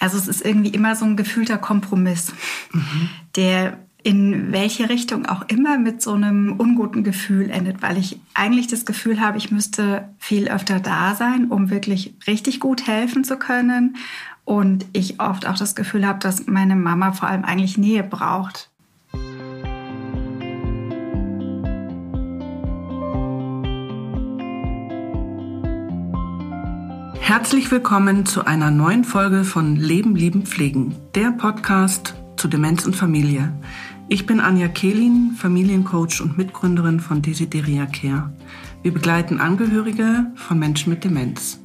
Also es ist irgendwie immer so ein gefühlter Kompromiss, mhm. der in welche Richtung auch immer mit so einem unguten Gefühl endet, weil ich eigentlich das Gefühl habe, ich müsste viel öfter da sein, um wirklich richtig gut helfen zu können. Und ich oft auch das Gefühl habe, dass meine Mama vor allem eigentlich Nähe braucht. Herzlich willkommen zu einer neuen Folge von Leben, Lieben, Pflegen, der Podcast zu Demenz und Familie. Ich bin Anja Kehlin, Familiencoach und Mitgründerin von Desideria Care. Wir begleiten Angehörige von Menschen mit Demenz.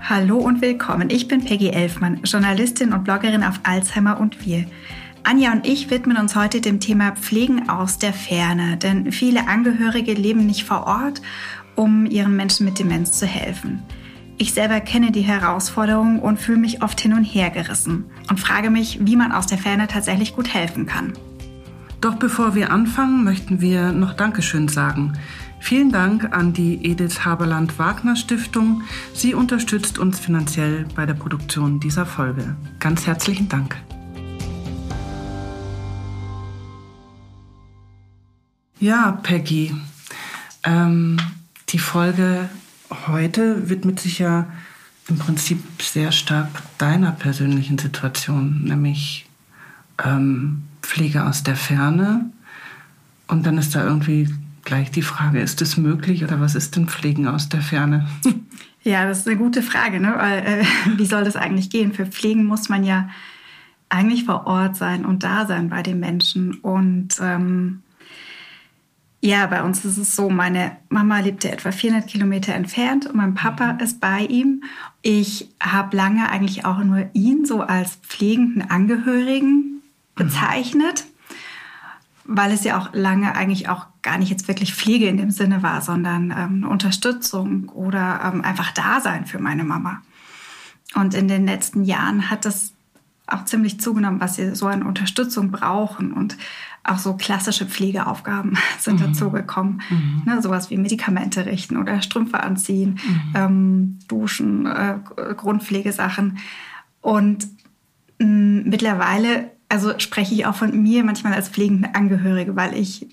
Hallo und willkommen. Ich bin Peggy Elfmann, Journalistin und Bloggerin auf Alzheimer und wir. Anja und ich widmen uns heute dem Thema Pflegen aus der Ferne, denn viele Angehörige leben nicht vor Ort, um ihren Menschen mit Demenz zu helfen. Ich selber kenne die Herausforderungen und fühle mich oft hin und her gerissen und frage mich, wie man aus der Ferne tatsächlich gut helfen kann. Doch bevor wir anfangen, möchten wir noch Dankeschön sagen. Vielen Dank an die Edith Haberland Wagner Stiftung. Sie unterstützt uns finanziell bei der Produktion dieser Folge. Ganz herzlichen Dank. Ja, Peggy, ähm, die Folge heute widmet sich ja im Prinzip sehr stark deiner persönlichen Situation, nämlich ähm, Pflege aus der Ferne. Und dann ist da irgendwie gleich die Frage, ist es möglich oder was ist denn Pflegen aus der Ferne? Ja, das ist eine gute Frage. Ne? Weil, äh, wie soll das eigentlich gehen? Für Pflegen muss man ja eigentlich vor Ort sein und da sein bei den Menschen. Und ähm, ja, bei uns ist es so, meine Mama lebte etwa 400 Kilometer entfernt und mein Papa mhm. ist bei ihm. Ich habe lange eigentlich auch nur ihn so als pflegenden Angehörigen mhm. bezeichnet, mhm. weil es ja auch lange eigentlich auch gar nicht jetzt wirklich Pflege in dem Sinne war, sondern ähm, Unterstützung oder ähm, einfach Dasein für meine Mama. Und in den letzten Jahren hat das auch ziemlich zugenommen, was sie so an Unterstützung brauchen. Und auch so klassische Pflegeaufgaben sind mhm. dazugekommen. Mhm. Ne, sowas wie Medikamente richten oder Strümpfe anziehen, mhm. ähm, duschen, äh, Grundpflegesachen. Und mh, mm, mittlerweile, also spreche ich auch von mir manchmal als pflegende Angehörige, weil ich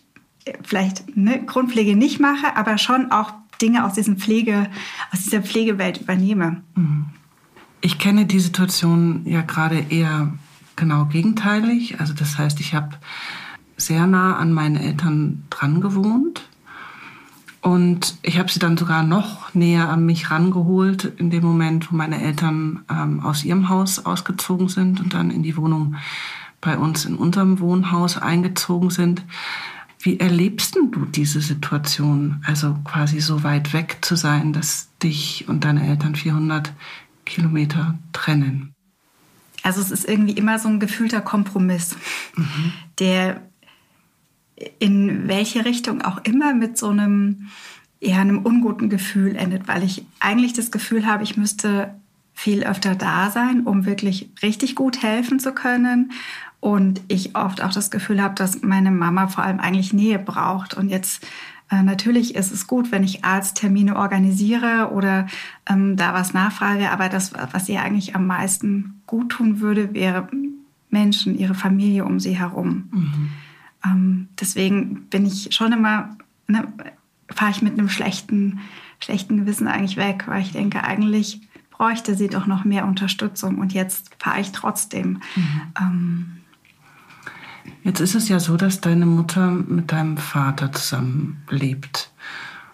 äh, vielleicht ne, Grundpflege nicht mache, aber schon auch Dinge aus, diesem Pflege, aus dieser Pflegewelt übernehme. Ich kenne die Situation ja gerade eher genau gegenteilig. Also das heißt, ich habe sehr nah an meinen Eltern dran gewohnt. Und ich habe sie dann sogar noch näher an mich rangeholt in dem Moment, wo meine Eltern ähm, aus ihrem Haus ausgezogen sind und dann in die Wohnung bei uns in unserem Wohnhaus eingezogen sind. Wie erlebst du diese Situation, also quasi so weit weg zu sein, dass dich und deine Eltern 400 Kilometer trennen? Also es ist irgendwie immer so ein gefühlter Kompromiss, mhm. der in welche Richtung auch immer mit so einem, ja, einem unguten Gefühl endet, weil ich eigentlich das Gefühl habe, ich müsste viel öfter da sein, um wirklich richtig gut helfen zu können. Und ich oft auch das Gefühl habe, dass meine Mama vor allem eigentlich Nähe braucht. Und jetzt äh, natürlich ist es gut, wenn ich Arzttermine organisiere oder ähm, da was nachfrage. Aber das, was ihr eigentlich am meisten gut tun würde, wäre Menschen, ihre Familie um sie herum. Mhm. Ähm, deswegen bin ich schon immer, ne, fahre ich mit einem schlechten, schlechten Gewissen eigentlich weg, weil ich denke, eigentlich bräuchte sie doch noch mehr Unterstützung und jetzt fahre ich trotzdem. Mhm. Ähm, Jetzt ist es ja so, dass deine Mutter mit deinem Vater zusammenlebt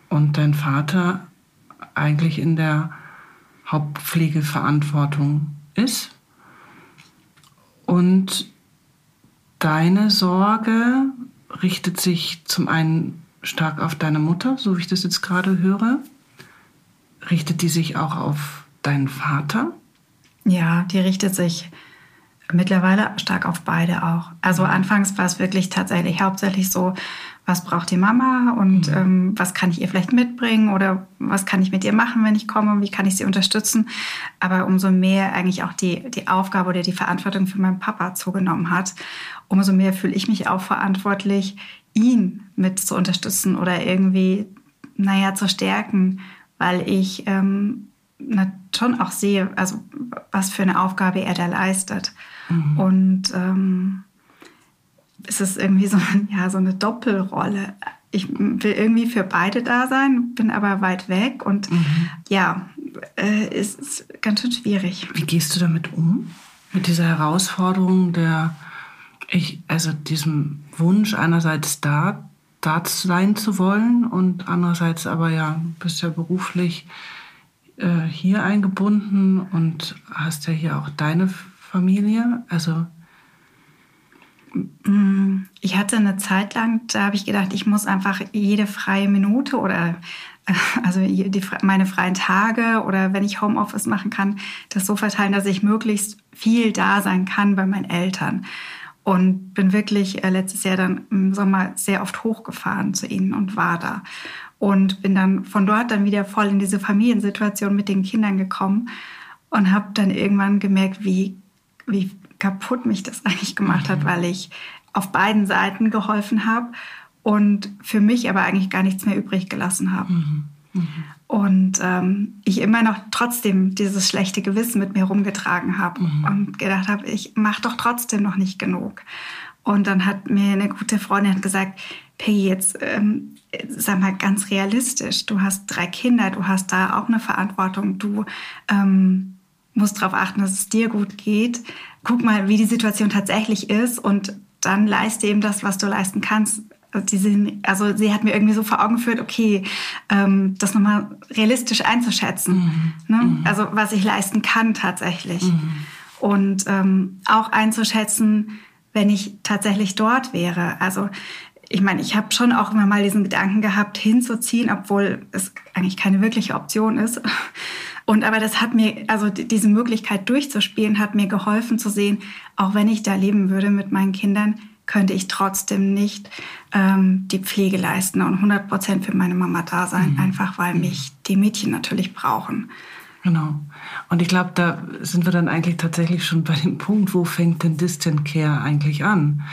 und dein Vater eigentlich in der Hauptpflegeverantwortung ist. Und deine Sorge richtet sich zum einen stark auf deine Mutter, so wie ich das jetzt gerade höre. Richtet die sich auch auf deinen Vater? Ja, die richtet sich mittlerweile stark auf beide auch. Also mhm. anfangs war es wirklich tatsächlich hauptsächlich so, was braucht die Mama und mhm. ähm, was kann ich ihr vielleicht mitbringen oder was kann ich mit ihr machen, wenn ich komme, wie kann ich sie unterstützen. Aber umso mehr eigentlich auch die, die Aufgabe oder die Verantwortung für meinen Papa zugenommen hat, umso mehr fühle ich mich auch verantwortlich, ihn mit zu unterstützen oder irgendwie, naja, zu stärken, weil ich ähm, schon auch sehe, also was für eine Aufgabe er da leistet. Mhm. Und ähm, es ist irgendwie so, ja, so eine Doppelrolle. Ich will irgendwie für beide da sein, bin aber weit weg und mhm. ja, äh, ist ganz schön schwierig. Wie gehst du damit um? Mit dieser Herausforderung der, ich, also diesem Wunsch einerseits da, da sein zu wollen und andererseits aber ja, bist ja beruflich äh, hier eingebunden und hast ja hier auch deine Familie. Also mm, ich hatte eine Zeit lang, da habe ich gedacht, ich muss einfach jede freie Minute oder also die, meine freien Tage oder wenn ich Homeoffice machen kann, das so verteilen, dass ich möglichst viel da sein kann bei meinen Eltern. Und bin wirklich äh, letztes Jahr dann im Sommer sehr oft hochgefahren zu ihnen und war da und bin dann von dort dann wieder voll in diese Familiensituation mit den Kindern gekommen und habe dann irgendwann gemerkt, wie, wie kaputt mich das eigentlich gemacht hat, mhm. weil ich auf beiden Seiten geholfen habe und für mich aber eigentlich gar nichts mehr übrig gelassen habe. Mhm. Mhm. Und ähm, ich immer noch trotzdem dieses schlechte Gewissen mit mir rumgetragen habe mhm. und gedacht habe, ich mache doch trotzdem noch nicht genug. Und dann hat mir eine gute Freundin gesagt, Peggy, jetzt ähm, sag mal ganz realistisch, du hast drei Kinder, du hast da auch eine Verantwortung, du ähm, musst darauf achten, dass es dir gut geht. Guck mal, wie die Situation tatsächlich ist und dann leiste eben das, was du leisten kannst. Also, die also sie hat mir irgendwie so vor Augen geführt, okay, ähm, das nochmal realistisch einzuschätzen. Mhm. Ne? Mhm. Also was ich leisten kann tatsächlich. Mhm. Und ähm, auch einzuschätzen, wenn ich tatsächlich dort wäre. Also ich meine, ich habe schon auch immer mal diesen Gedanken gehabt, hinzuziehen, obwohl es eigentlich keine wirkliche Option ist. Und aber das hat mir, also diese Möglichkeit durchzuspielen, hat mir geholfen zu sehen, auch wenn ich da leben würde mit meinen Kindern, könnte ich trotzdem nicht ähm, die Pflege leisten und 100 Prozent für meine Mama da sein, mhm. einfach weil mhm. mich die Mädchen natürlich brauchen. Genau. Und ich glaube, da sind wir dann eigentlich tatsächlich schon bei dem Punkt, wo fängt denn Distant Care eigentlich an?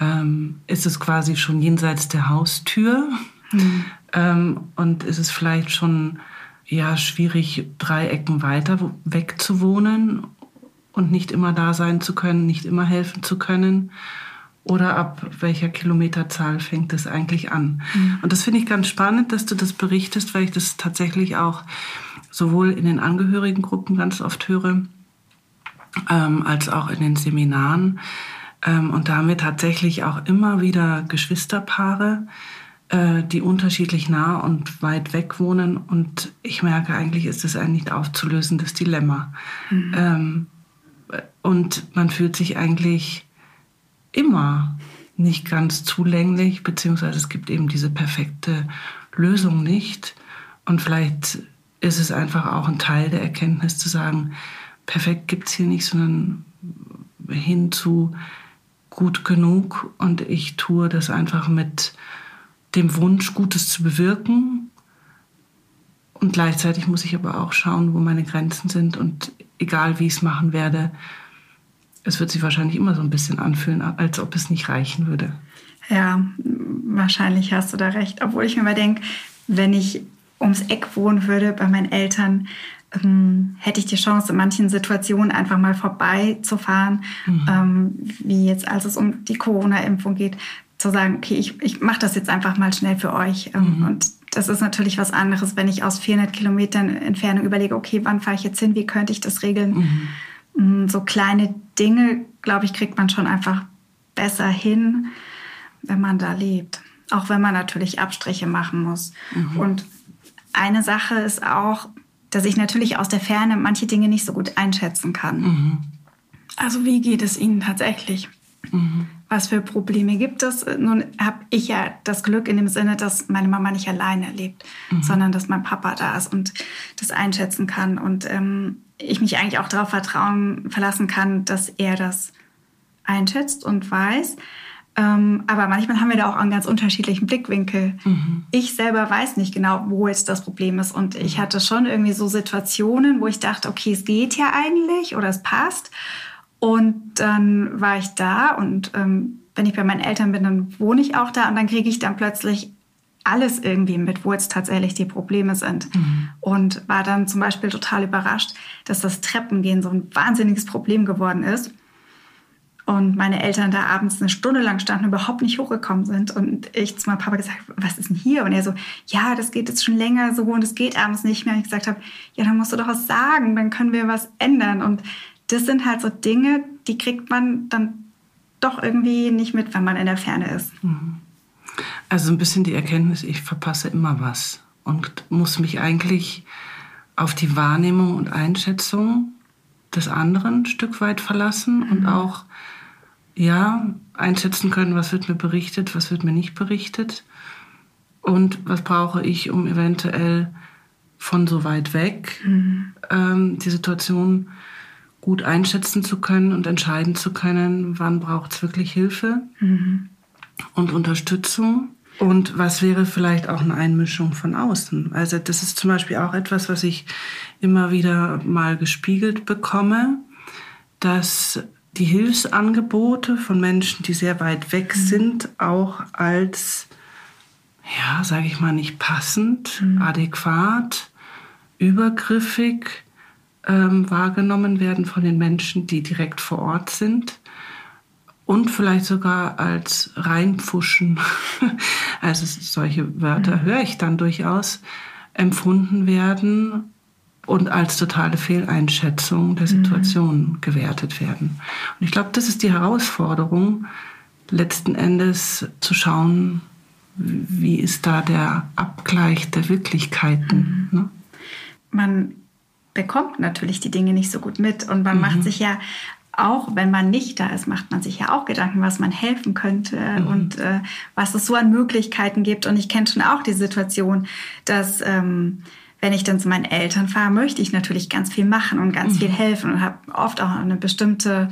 ähm, ist es quasi schon jenseits der Haustür mhm. ähm, und ist es vielleicht schon ja schwierig, drei Ecken weiter weg zu wohnen und nicht immer da sein zu können, nicht immer helfen zu können. Oder ab welcher Kilometerzahl fängt es eigentlich an? Mhm. Und das finde ich ganz spannend, dass du das berichtest, weil ich das tatsächlich auch sowohl in den Angehörigengruppen ganz oft höre, ähm, als auch in den Seminaren, ähm, und da haben wir tatsächlich auch immer wieder Geschwisterpaare, äh, die unterschiedlich nah und weit weg wohnen. Und ich merke, eigentlich ist es ein nicht aufzulösendes Dilemma. Mhm. Ähm, und man fühlt sich eigentlich immer nicht ganz zulänglich, beziehungsweise es gibt eben diese perfekte Lösung nicht. Und vielleicht ist es einfach auch ein Teil der Erkenntnis zu sagen, perfekt gibt es hier nicht, sondern hin zu, gut genug und ich tue das einfach mit dem Wunsch, Gutes zu bewirken. Und gleichzeitig muss ich aber auch schauen, wo meine Grenzen sind und egal wie ich es machen werde, es wird sich wahrscheinlich immer so ein bisschen anfühlen, als ob es nicht reichen würde. Ja, wahrscheinlich hast du da recht. Obwohl ich mir mal denke, wenn ich ums Eck wohnen würde bei meinen Eltern, ähm, hätte ich die Chance, in manchen Situationen einfach mal vorbeizufahren, mhm. ähm, wie jetzt, als es um die Corona-Impfung geht, zu sagen, okay, ich, ich mache das jetzt einfach mal schnell für euch. Ähm, mhm. Und das ist natürlich was anderes, wenn ich aus 400 Kilometern Entfernung überlege, okay, wann fahre ich jetzt hin, wie könnte ich das regeln? Mhm. Mm, so kleine Dinge, glaube ich, kriegt man schon einfach besser hin, wenn man da lebt. Auch wenn man natürlich Abstriche machen muss. Mhm. Und eine Sache ist auch, dass ich natürlich aus der Ferne manche Dinge nicht so gut einschätzen kann. Mhm. Also wie geht es Ihnen tatsächlich? Mhm. Was für Probleme gibt es? Nun habe ich ja das Glück in dem Sinne, dass meine Mama nicht alleine lebt, mhm. sondern dass mein Papa da ist und das einschätzen kann und ähm, ich mich eigentlich auch darauf vertrauen, verlassen kann, dass er das einschätzt und weiß. Ähm, aber manchmal haben wir da auch einen ganz unterschiedlichen Blickwinkel. Mhm. Ich selber weiß nicht genau, wo jetzt das Problem ist. Und ich mhm. hatte schon irgendwie so Situationen, wo ich dachte, okay, es geht ja eigentlich oder es passt. Und dann war ich da und ähm, wenn ich bei meinen Eltern bin, dann wohne ich auch da und dann kriege ich dann plötzlich alles irgendwie mit, wo jetzt tatsächlich die Probleme sind. Mhm. Und war dann zum Beispiel total überrascht, dass das Treppengehen so ein wahnsinniges Problem geworden ist. Und meine Eltern da abends eine Stunde lang standen und überhaupt nicht hochgekommen sind. Und ich zu meinem Papa gesagt, was ist denn hier? Und er so, ja, das geht jetzt schon länger so und es geht abends nicht mehr. Und ich gesagt habe, ja, dann musst du doch was sagen, dann können wir was ändern. Und das sind halt so Dinge, die kriegt man dann doch irgendwie nicht mit, wenn man in der Ferne ist. Mhm. Also ein bisschen die Erkenntnis, ich verpasse immer was und muss mich eigentlich auf die Wahrnehmung und Einschätzung des anderen ein Stück weit verlassen mhm. und auch ja einschätzen können, was wird mir berichtet, was wird mir nicht berichtet und was brauche ich, um eventuell von so weit weg mhm. ähm, die Situation gut einschätzen zu können und entscheiden zu können, wann braucht es wirklich Hilfe mhm. und Unterstützung und was wäre vielleicht auch eine Einmischung von außen. Also das ist zum Beispiel auch etwas, was ich immer wieder mal gespiegelt bekomme, dass die Hilfsangebote von Menschen, die sehr weit weg mhm. sind, auch als, ja, sage ich mal, nicht passend, mhm. adäquat, übergriffig, ähm, wahrgenommen werden von den Menschen, die direkt vor Ort sind und vielleicht sogar als reinpfuschen. Also solche Wörter mhm. höre ich dann durchaus empfunden werden und als totale Fehleinschätzung der mhm. Situation mhm. gewertet werden. Und ich glaube, das ist die Herausforderung, letzten Endes zu schauen, wie ist da der Abgleich der Wirklichkeiten. Mhm. Ne? Man bekommt natürlich die Dinge nicht so gut mit und man mhm. macht sich ja auch wenn man nicht da ist, macht man sich ja auch Gedanken, was man helfen könnte mhm. und äh, was es so an Möglichkeiten gibt. Und ich kenne schon auch die Situation, dass ähm, wenn ich dann zu meinen Eltern fahre, möchte ich natürlich ganz viel machen und ganz mhm. viel helfen und habe oft auch eine bestimmte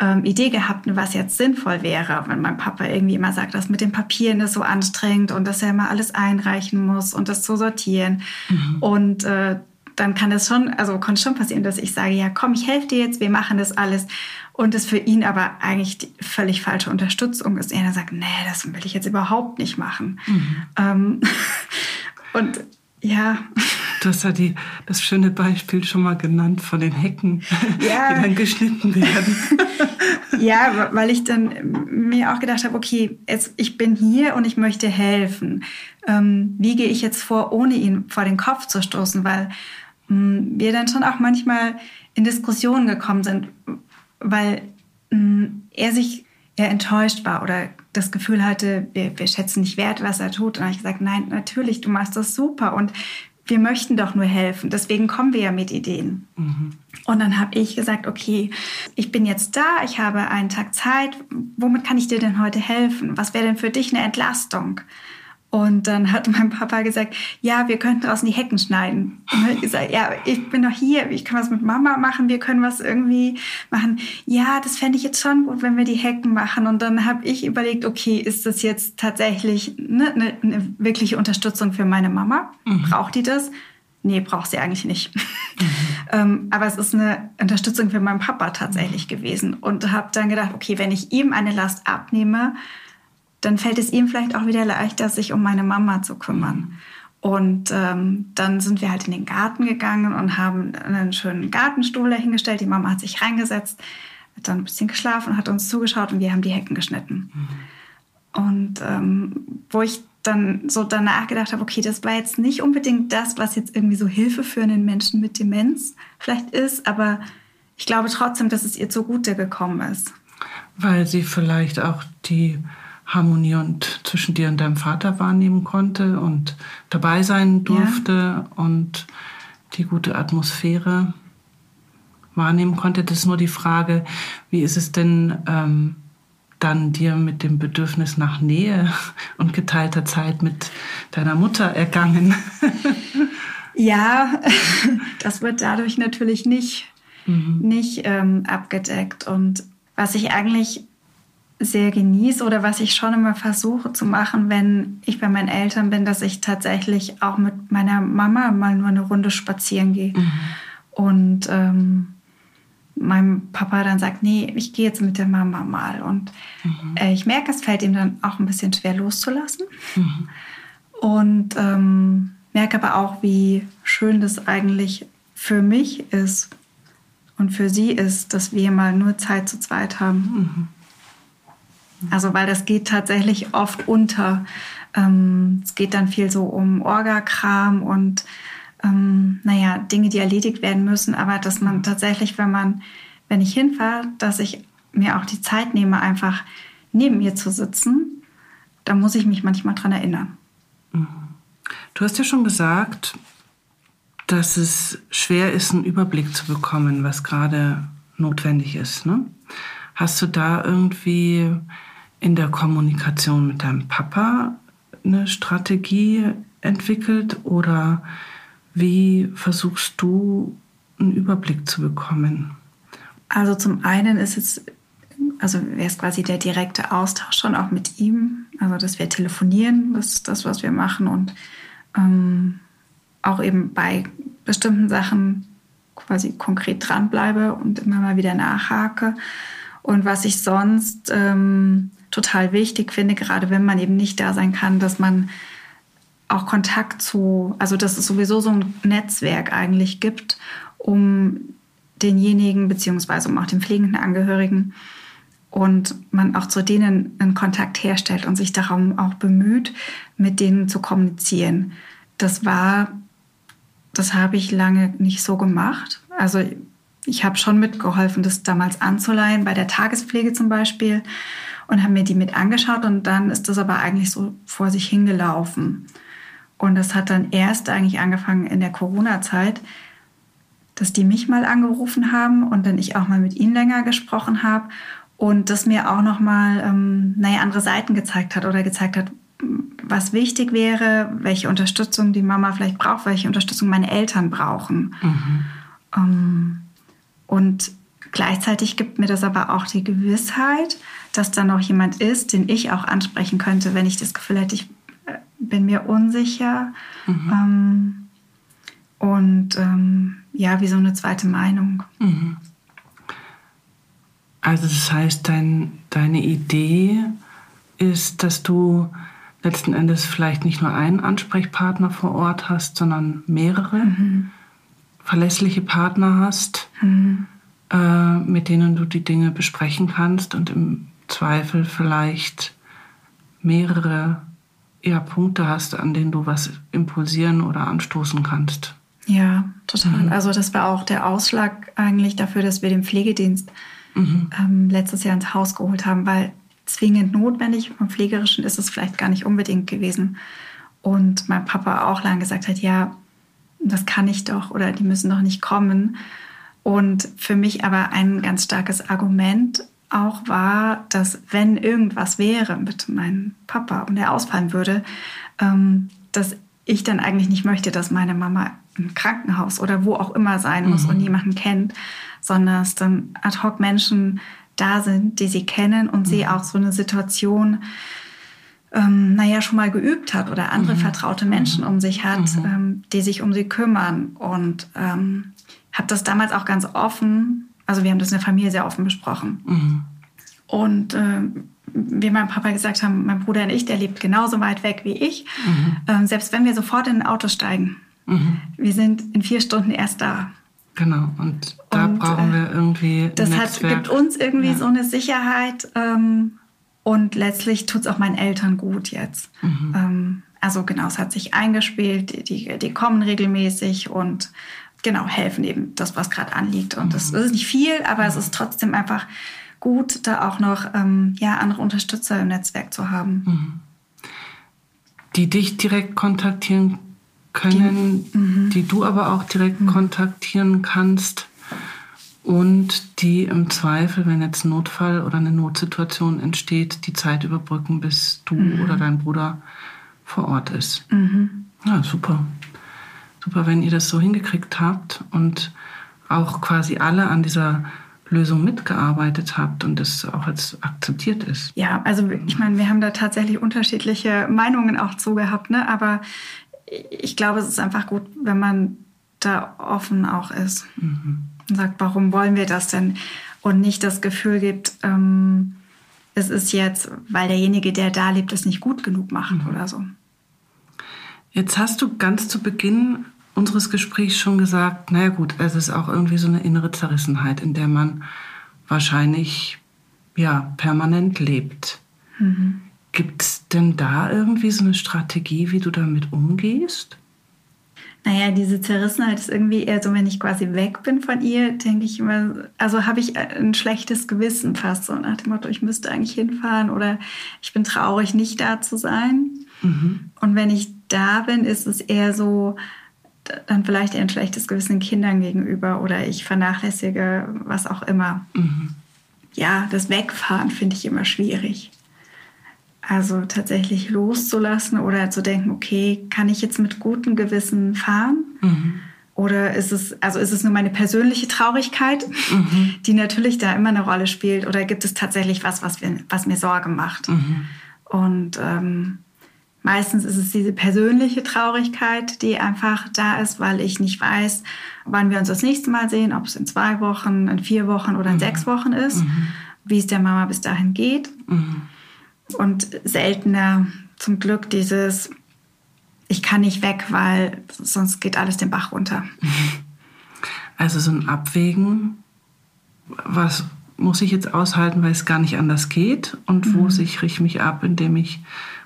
ähm, Idee gehabt, was jetzt sinnvoll wäre. Wenn mein Papa irgendwie immer sagt, das mit den Papieren ist so anstrengend und dass er immer alles einreichen muss und das zu sortieren. Mhm. Und äh, dann kann es schon, also konnte schon passieren, dass ich sage, ja, komm, ich helfe dir jetzt, wir machen das alles. Und es für ihn aber eigentlich die völlig falsche Unterstützung ist. Er dann sagt, nee, das will ich jetzt überhaupt nicht machen. Mhm. Ähm, und ja. Du hast ja die, das schöne Beispiel schon mal genannt von den Hecken, ja. die dann geschnitten werden. ja, weil ich dann mir auch gedacht habe, okay, jetzt, ich bin hier und ich möchte helfen. Ähm, wie gehe ich jetzt vor, ohne ihn vor den Kopf zu stoßen? Weil wir dann schon auch manchmal in Diskussionen gekommen sind, weil mm, er sich eher enttäuscht war oder das Gefühl hatte, wir, wir schätzen nicht wert, was er tut. Und dann habe ich gesagt, nein, natürlich, du machst das super und wir möchten doch nur helfen. Deswegen kommen wir ja mit Ideen. Mhm. Und dann habe ich gesagt, okay, ich bin jetzt da, ich habe einen Tag Zeit. Womit kann ich dir denn heute helfen? Was wäre denn für dich eine Entlastung? Und dann hat mein Papa gesagt, ja, wir könnten draußen die Hecken schneiden. Und dann habe ich gesagt, ja, ich bin doch hier, ich kann was mit Mama machen, wir können was irgendwie machen. Ja, das fände ich jetzt schon gut, wenn wir die Hecken machen. Und dann habe ich überlegt, okay, ist das jetzt tatsächlich eine, eine, eine wirkliche Unterstützung für meine Mama? Mhm. Braucht die das? Nee, braucht sie eigentlich nicht. Mhm. ähm, aber es ist eine Unterstützung für meinen Papa tatsächlich gewesen. Und habe dann gedacht, okay, wenn ich ihm eine Last abnehme, dann fällt es ihm vielleicht auch wieder leichter, sich um meine Mama zu kümmern. Und ähm, dann sind wir halt in den Garten gegangen und haben einen schönen Gartenstuhl dahingestellt. Die Mama hat sich reingesetzt, hat dann ein bisschen geschlafen, hat uns zugeschaut und wir haben die Hecken geschnitten. Mhm. Und ähm, wo ich dann so danach gedacht habe, okay, das war jetzt nicht unbedingt das, was jetzt irgendwie so Hilfe für einen Menschen mit Demenz vielleicht ist, aber ich glaube trotzdem, dass es ihr zugute gekommen ist. Weil sie vielleicht auch die Harmonie und zwischen dir und deinem Vater wahrnehmen konnte und dabei sein durfte ja. und die gute Atmosphäre wahrnehmen konnte. Das ist nur die Frage, wie ist es denn ähm, dann dir mit dem Bedürfnis nach Nähe und geteilter Zeit mit deiner Mutter ergangen? ja, das wird dadurch natürlich nicht, mhm. nicht ähm, abgedeckt. Und was ich eigentlich sehr genieße oder was ich schon immer versuche zu machen, wenn ich bei meinen Eltern bin, dass ich tatsächlich auch mit meiner Mama mal nur eine Runde spazieren gehe. Mhm. Und ähm, mein Papa dann sagt, nee, ich gehe jetzt mit der Mama mal. Und mhm. äh, ich merke, es fällt ihm dann auch ein bisschen schwer loszulassen. Mhm. Und ähm, merke aber auch, wie schön das eigentlich für mich ist und für sie ist, dass wir mal nur Zeit zu zweit haben. Also weil das geht tatsächlich oft unter. Ähm, es geht dann viel so um Orgakram und ähm, naja, Dinge, die erledigt werden müssen, aber dass man tatsächlich, wenn man, wenn ich hinfahre, dass ich mir auch die Zeit nehme, einfach neben ihr zu sitzen, da muss ich mich manchmal dran erinnern. Du hast ja schon gesagt, dass es schwer ist, einen Überblick zu bekommen, was gerade notwendig ist. Ne? Hast du da irgendwie in der Kommunikation mit deinem Papa eine Strategie entwickelt oder wie versuchst du einen Überblick zu bekommen? Also zum einen ist es, also wäre es quasi der direkte Austausch schon auch mit ihm, also dass wir telefonieren, das ist das, was wir machen und ähm, auch eben bei bestimmten Sachen quasi konkret dranbleibe und immer mal wieder nachhake. Und was ich sonst ähm, total wichtig finde, gerade wenn man eben nicht da sein kann, dass man auch Kontakt zu, also dass es sowieso so ein Netzwerk eigentlich gibt, um denjenigen beziehungsweise um auch den pflegenden Angehörigen und man auch zu denen einen Kontakt herstellt und sich darum auch bemüht, mit denen zu kommunizieren. Das war das habe ich lange nicht so gemacht. Also ich habe schon mitgeholfen, das damals anzuleihen, bei der Tagespflege zum Beispiel, und habe mir die mit angeschaut und dann ist das aber eigentlich so vor sich hingelaufen. Und das hat dann erst eigentlich angefangen in der Corona-Zeit, dass die mich mal angerufen haben und dann ich auch mal mit ihnen länger gesprochen habe und das mir auch noch mal ähm, naja, andere Seiten gezeigt hat oder gezeigt hat, was wichtig wäre, welche Unterstützung die Mama vielleicht braucht, welche Unterstützung meine Eltern brauchen. Mhm. Um, und gleichzeitig gibt mir das aber auch die Gewissheit, dass da noch jemand ist, den ich auch ansprechen könnte, wenn ich das Gefühl hätte, ich äh, bin mir unsicher. Mhm. Um, und um, ja, wie so eine zweite Meinung. Mhm. Also das heißt, dein, deine Idee ist, dass du letzten Endes vielleicht nicht nur einen Ansprechpartner vor Ort hast, sondern mehrere mhm. verlässliche Partner hast, mhm. äh, mit denen du die Dinge besprechen kannst und im Zweifel vielleicht mehrere eher Punkte hast, an denen du was impulsieren oder anstoßen kannst. Ja, total. Mhm. Also das war auch der Ausschlag eigentlich dafür, dass wir den Pflegedienst mhm. ähm, letztes Jahr ins Haus geholt haben, weil zwingend notwendig. Vom Pflegerischen ist es vielleicht gar nicht unbedingt gewesen. Und mein Papa auch lange gesagt hat, ja, das kann ich doch oder die müssen doch nicht kommen. Und für mich aber ein ganz starkes Argument auch war, dass wenn irgendwas wäre mit meinem Papa und er ausfallen würde, ähm, dass ich dann eigentlich nicht möchte, dass meine Mama im Krankenhaus oder wo auch immer sein muss mhm. und niemanden kennt, sondern es dann ad hoc Menschen da sind, die sie kennen und mhm. sie auch so eine Situation, ähm, naja, schon mal geübt hat oder andere mhm. vertraute Menschen mhm. um sich hat, mhm. ähm, die sich um sie kümmern. Und ähm, habe das damals auch ganz offen, also wir haben das in der Familie sehr offen besprochen. Mhm. Und äh, wie mein Papa gesagt haben, mein Bruder und ich, der lebt genauso weit weg wie ich. Mhm. Ähm, selbst wenn wir sofort in ein Auto steigen, wir sind in vier Stunden erst da. Genau, und da und, brauchen wir irgendwie. Das hat, gibt uns irgendwie ja. so eine Sicherheit ähm, und letztlich tut es auch meinen Eltern gut jetzt. Mhm. Ähm, also genau, es hat sich eingespielt, die, die, kommen regelmäßig und genau helfen eben das, was gerade anliegt. Und mhm. das ist nicht viel, aber mhm. es ist trotzdem einfach gut, da auch noch ähm, ja, andere Unterstützer im Netzwerk zu haben. Mhm. Die dich direkt kontaktieren können, die, mhm. die du aber auch direkt mhm. kontaktieren kannst und die im Zweifel, wenn jetzt ein Notfall oder eine Notsituation entsteht, die Zeit überbrücken, bis du oder dein Bruder vor Ort ist. Ja, super. Super, wenn ihr das so hingekriegt habt und auch quasi alle an dieser Lösung mitgearbeitet habt und das auch jetzt akzeptiert ist. Ja, also ich meine, wir haben da tatsächlich unterschiedliche Meinungen auch zu gehabt, ne? aber ich glaube, es ist einfach gut, wenn man da offen auch ist mhm. und sagt, warum wollen wir das denn? Und nicht das Gefühl gibt, ähm, es ist jetzt, weil derjenige, der da lebt, es nicht gut genug macht mhm. oder so. Jetzt hast du ganz zu Beginn unseres Gesprächs schon gesagt, naja gut, es ist auch irgendwie so eine innere Zerrissenheit, in der man wahrscheinlich ja permanent lebt. Mhm. Gibt es denn da irgendwie so eine Strategie, wie du damit umgehst? Naja, diese Zerrissenheit ist irgendwie eher so, wenn ich quasi weg bin von ihr, denke ich immer, also habe ich ein schlechtes Gewissen fast so nach dem Motto, ich müsste eigentlich hinfahren oder ich bin traurig, nicht da zu sein. Mhm. Und wenn ich da bin, ist es eher so, dann vielleicht eher ein schlechtes Gewissen Kindern gegenüber oder ich vernachlässige was auch immer. Mhm. Ja, das Wegfahren finde ich immer schwierig. Also tatsächlich loszulassen oder zu denken, okay, kann ich jetzt mit gutem Gewissen fahren? Mhm. Oder ist es, also ist es nur meine persönliche Traurigkeit, mhm. die natürlich da immer eine Rolle spielt? Oder gibt es tatsächlich was, was, wir, was mir Sorge macht? Mhm. Und ähm, meistens ist es diese persönliche Traurigkeit, die einfach da ist, weil ich nicht weiß, wann wir uns das nächste Mal sehen, ob es in zwei Wochen, in vier Wochen oder in mhm. sechs Wochen ist, mhm. wie es der Mama bis dahin geht. Mhm und seltener zum Glück dieses, ich kann nicht weg, weil sonst geht alles den Bach runter. Also so ein Abwägen, was muss ich jetzt aushalten, weil es gar nicht anders geht und mhm. wo sichere ich mich ab, indem ich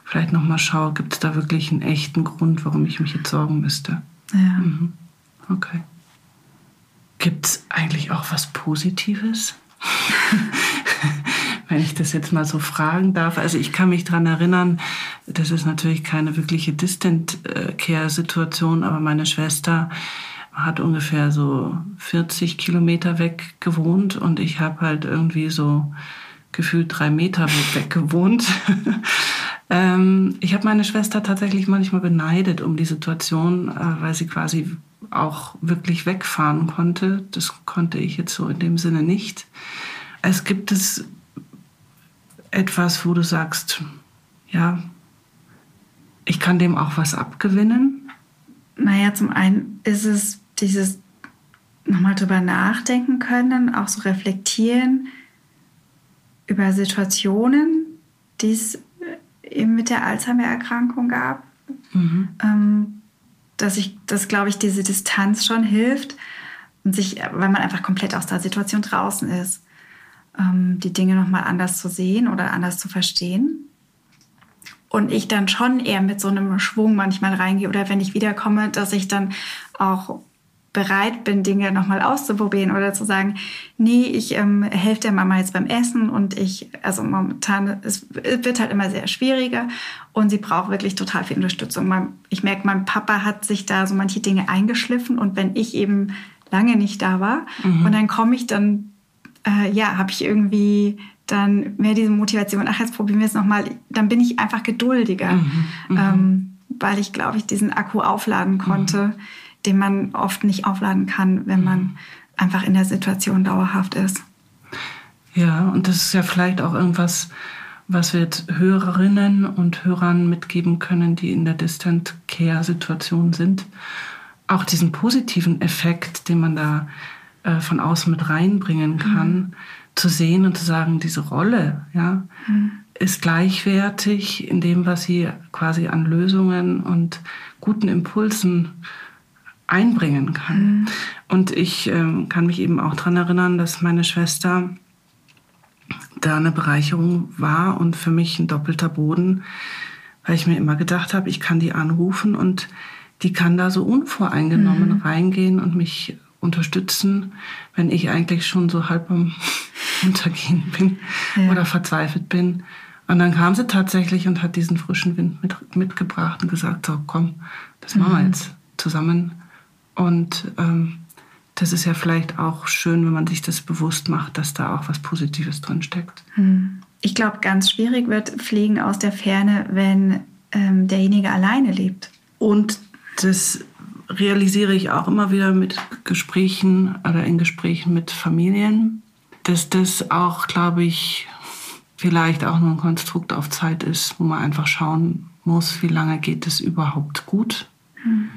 vielleicht nochmal schaue, gibt es da wirklich einen echten Grund, warum ich mich jetzt sorgen müsste. Ja. Mhm. Okay. Gibt es eigentlich auch was Positives? wenn ich das jetzt mal so fragen darf. Also ich kann mich daran erinnern, das ist natürlich keine wirkliche Distant-Care-Situation, aber meine Schwester hat ungefähr so 40 Kilometer weg gewohnt und ich habe halt irgendwie so gefühlt drei Meter weg gewohnt. ähm, ich habe meine Schwester tatsächlich manchmal beneidet um die Situation, äh, weil sie quasi auch wirklich wegfahren konnte. Das konnte ich jetzt so in dem Sinne nicht. Es gibt es etwas, wo du sagst, ja, ich kann dem auch was abgewinnen? Naja, zum einen ist es dieses nochmal drüber nachdenken können, auch so reflektieren über Situationen, die es eben mit der Alzheimer-Erkrankung gab. Mhm. Ähm, dass ich, dass glaube ich, diese Distanz schon hilft und sich, weil man einfach komplett aus der Situation draußen ist ähm, die Dinge nochmal anders zu sehen oder anders zu verstehen. Und ich dann schon eher mit so einem Schwung manchmal reingehe oder wenn ich wiederkomme, dass ich dann auch bereit bin, Dinge nochmal auszuprobieren oder zu sagen, nee, ich ähm, helfe der Mama jetzt beim Essen und ich, also momentan, es wird halt immer sehr schwieriger und sie braucht wirklich total viel Unterstützung. Ich merke, mein Papa hat sich da so manche Dinge eingeschliffen und wenn ich eben lange nicht da war mhm. und dann komme ich dann äh, ja, habe ich irgendwie dann mehr diese Motivation, ach, jetzt probieren wir es nochmal, dann bin ich einfach geduldiger, mhm, mhm, ähm, weil ich, glaube ich, diesen Akku aufladen konnte, mhm. Den man oft nicht aufladen kann, wenn man mhm. einfach in der Situation dauerhaft ist. Ja, und das ist ja vielleicht auch irgendwas, was wir jetzt Hörerinnen und Hörern mitgeben können, die in der Distant Care Situation sind. Auch diesen positiven Effekt, den man da äh, von außen mit reinbringen mhm. kann, mhm. zu sehen und zu sagen, diese Rolle ja, mhm. ist gleichwertig in dem, was sie quasi an Lösungen und guten Impulsen einbringen kann. Mhm. Und ich äh, kann mich eben auch daran erinnern, dass meine Schwester da eine Bereicherung war und für mich ein doppelter Boden, weil ich mir immer gedacht habe, ich kann die anrufen und die kann da so unvoreingenommen mhm. reingehen und mich unterstützen, wenn ich eigentlich schon so halb am Untergehen bin ja. oder verzweifelt bin. Und dann kam sie tatsächlich und hat diesen frischen Wind mit, mitgebracht und gesagt, so komm, das machen wir mhm. jetzt zusammen. Und ähm, das ist ja vielleicht auch schön, wenn man sich das bewusst macht, dass da auch was Positives drin steckt. Mhm. Ich glaube, ganz schwierig wird Pflegen aus der Ferne, wenn ähm, derjenige alleine lebt. Und das realisiere ich auch immer wieder mit Gesprächen oder in Gesprächen mit Familien, dass das auch, glaube ich, vielleicht auch nur ein Konstrukt auf Zeit ist, wo man einfach schauen muss, wie lange geht es überhaupt gut. Hm.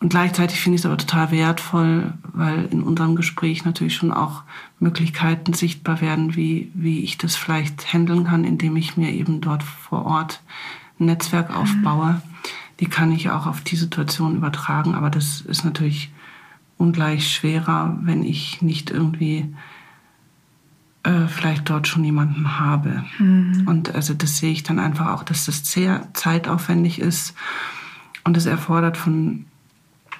Und gleichzeitig finde ich es aber total wertvoll, weil in unserem Gespräch natürlich schon auch Möglichkeiten sichtbar werden, wie, wie ich das vielleicht handeln kann, indem ich mir eben dort vor Ort ein Netzwerk aufbaue die kann ich auch auf die Situation übertragen. Aber das ist natürlich ungleich schwerer, wenn ich nicht irgendwie äh, vielleicht dort schon jemanden habe. Mhm. Und also das sehe ich dann einfach auch, dass das sehr zeitaufwendig ist und es erfordert von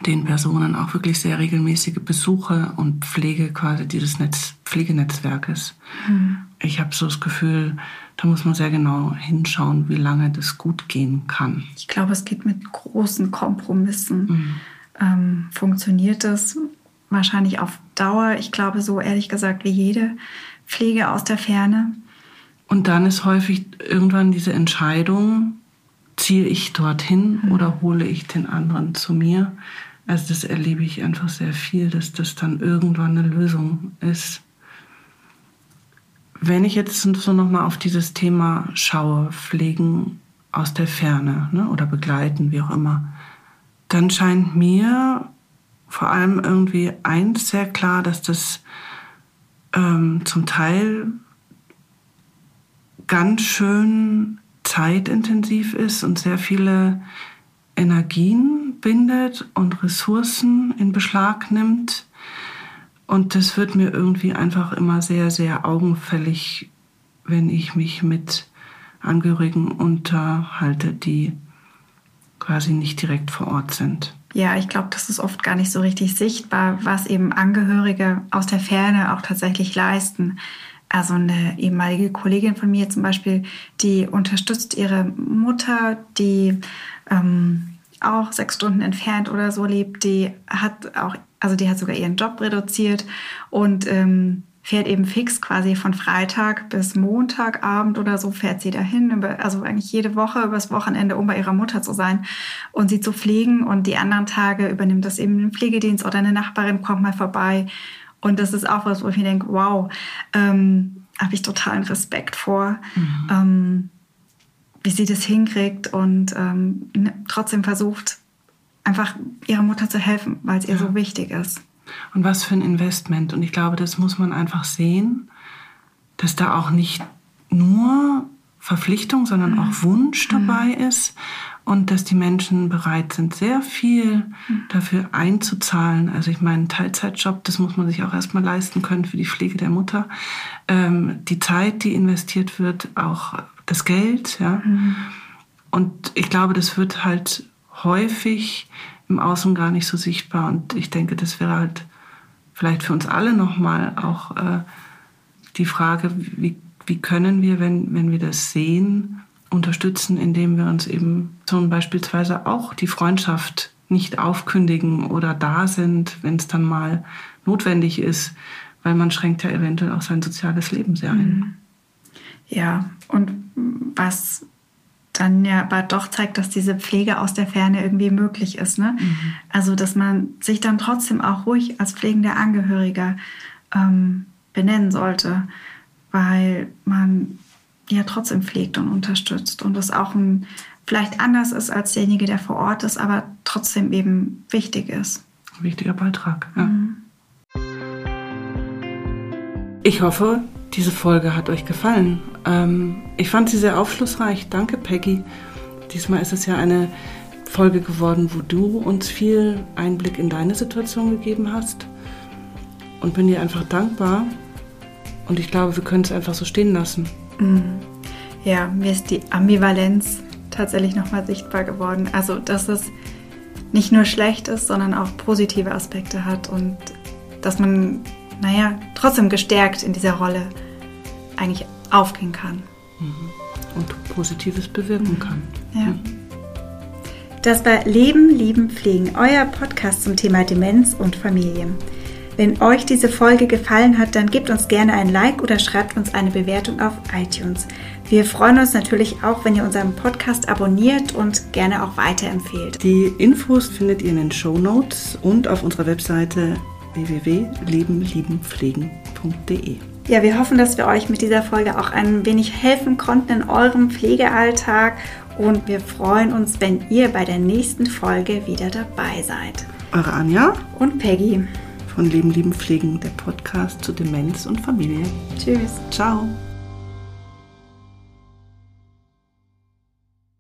den Personen auch wirklich sehr regelmäßige Besuche und Pflege quasi dieses Netz, Pflegenetzwerkes. Mhm. Ich habe so das Gefühl, da muss man sehr genau hinschauen, wie lange das gut gehen kann. Ich glaube, es geht mit großen Kompromissen. Mhm. Ähm, funktioniert das wahrscheinlich auf Dauer? Ich glaube, so ehrlich gesagt wie jede Pflege aus der Ferne. Und dann ist häufig irgendwann diese Entscheidung, ziehe ich dorthin mhm. oder hole ich den anderen zu mir? Also das erlebe ich einfach sehr viel, dass das dann irgendwann eine Lösung ist. Wenn ich jetzt so nochmal auf dieses Thema schaue, pflegen aus der Ferne ne, oder begleiten, wie auch immer, dann scheint mir vor allem irgendwie eins sehr klar, dass das ähm, zum Teil ganz schön zeitintensiv ist und sehr viele Energien bindet und Ressourcen in Beschlag nimmt. Und das wird mir irgendwie einfach immer sehr, sehr augenfällig, wenn ich mich mit Angehörigen unterhalte, die quasi nicht direkt vor Ort sind. Ja, ich glaube, das ist oft gar nicht so richtig sichtbar, was eben Angehörige aus der Ferne auch tatsächlich leisten. Also eine ehemalige Kollegin von mir zum Beispiel, die unterstützt ihre Mutter, die ähm, auch sechs Stunden entfernt oder so lebt, die hat auch, also die hat sogar ihren Job reduziert und ähm, fährt eben fix quasi von Freitag bis Montagabend oder so fährt sie dahin, also eigentlich jede Woche übers Wochenende, um bei ihrer Mutter zu sein und sie zu pflegen und die anderen Tage übernimmt das eben ein Pflegedienst oder eine Nachbarin kommt mal vorbei und das ist auch was, wo ich mir denke, wow, ähm, habe ich totalen Respekt vor. Mhm. Ähm, wie sie das hinkriegt und ähm, ne, trotzdem versucht, einfach ihrer Mutter zu helfen, weil es ihr ja. so wichtig ist. Und was für ein Investment. Und ich glaube, das muss man einfach sehen, dass da auch nicht nur Verpflichtung, sondern mhm. auch Wunsch mhm. dabei mhm. ist und dass die Menschen bereit sind, sehr viel mhm. dafür einzuzahlen. Also ich meine, Teilzeitjob, das muss man sich auch erstmal leisten können für die Pflege der Mutter. Ähm, die Zeit, die investiert wird, auch das Geld, ja. Mhm. Und ich glaube, das wird halt häufig im Außen gar nicht so sichtbar. Und ich denke, das wäre halt vielleicht für uns alle nochmal auch äh, die Frage, wie, wie können wir, wenn, wenn wir das sehen, unterstützen, indem wir uns eben zum beispielsweise auch die Freundschaft nicht aufkündigen oder da sind, wenn es dann mal notwendig ist, weil man schränkt ja eventuell auch sein soziales Leben sehr ein. Mhm. Ja, und was dann ja aber doch zeigt, dass diese Pflege aus der Ferne irgendwie möglich ist. Ne? Mhm. Also, dass man sich dann trotzdem auch ruhig als pflegender Angehöriger ähm, benennen sollte, weil man ja trotzdem pflegt und unterstützt und das auch ein, vielleicht anders ist als derjenige, der vor Ort ist, aber trotzdem eben wichtig ist. Wichtiger Beitrag, ja. Mhm. Ich hoffe, diese Folge hat euch gefallen. Ähm, ich fand sie sehr aufschlussreich. Danke, Peggy. Diesmal ist es ja eine Folge geworden, wo du uns viel Einblick in deine Situation gegeben hast. Und bin dir einfach dankbar. Und ich glaube, wir können es einfach so stehen lassen. Mhm. Ja, mir ist die Ambivalenz tatsächlich nochmal sichtbar geworden. Also, dass es nicht nur schlecht ist, sondern auch positive Aspekte hat und dass man naja, trotzdem gestärkt in dieser Rolle eigentlich aufgehen kann. Mhm. Und Positives bewirken kann. Ja. Mhm. Das war Leben, Lieben, Pflegen, euer Podcast zum Thema Demenz und Familie. Wenn euch diese Folge gefallen hat, dann gebt uns gerne ein Like oder schreibt uns eine Bewertung auf iTunes. Wir freuen uns natürlich auch, wenn ihr unseren Podcast abonniert und gerne auch weiterempfehlt. Die Infos findet ihr in den Show Notes und auf unserer Webseite www.lebenliebenpflegen.de. Ja, wir hoffen, dass wir euch mit dieser Folge auch ein wenig helfen konnten in eurem Pflegealltag und wir freuen uns, wenn ihr bei der nächsten Folge wieder dabei seid. Eure Anja und Peggy von Leben, Lieben, Pflegen, der Podcast zu Demenz und Familie. Tschüss. Ciao.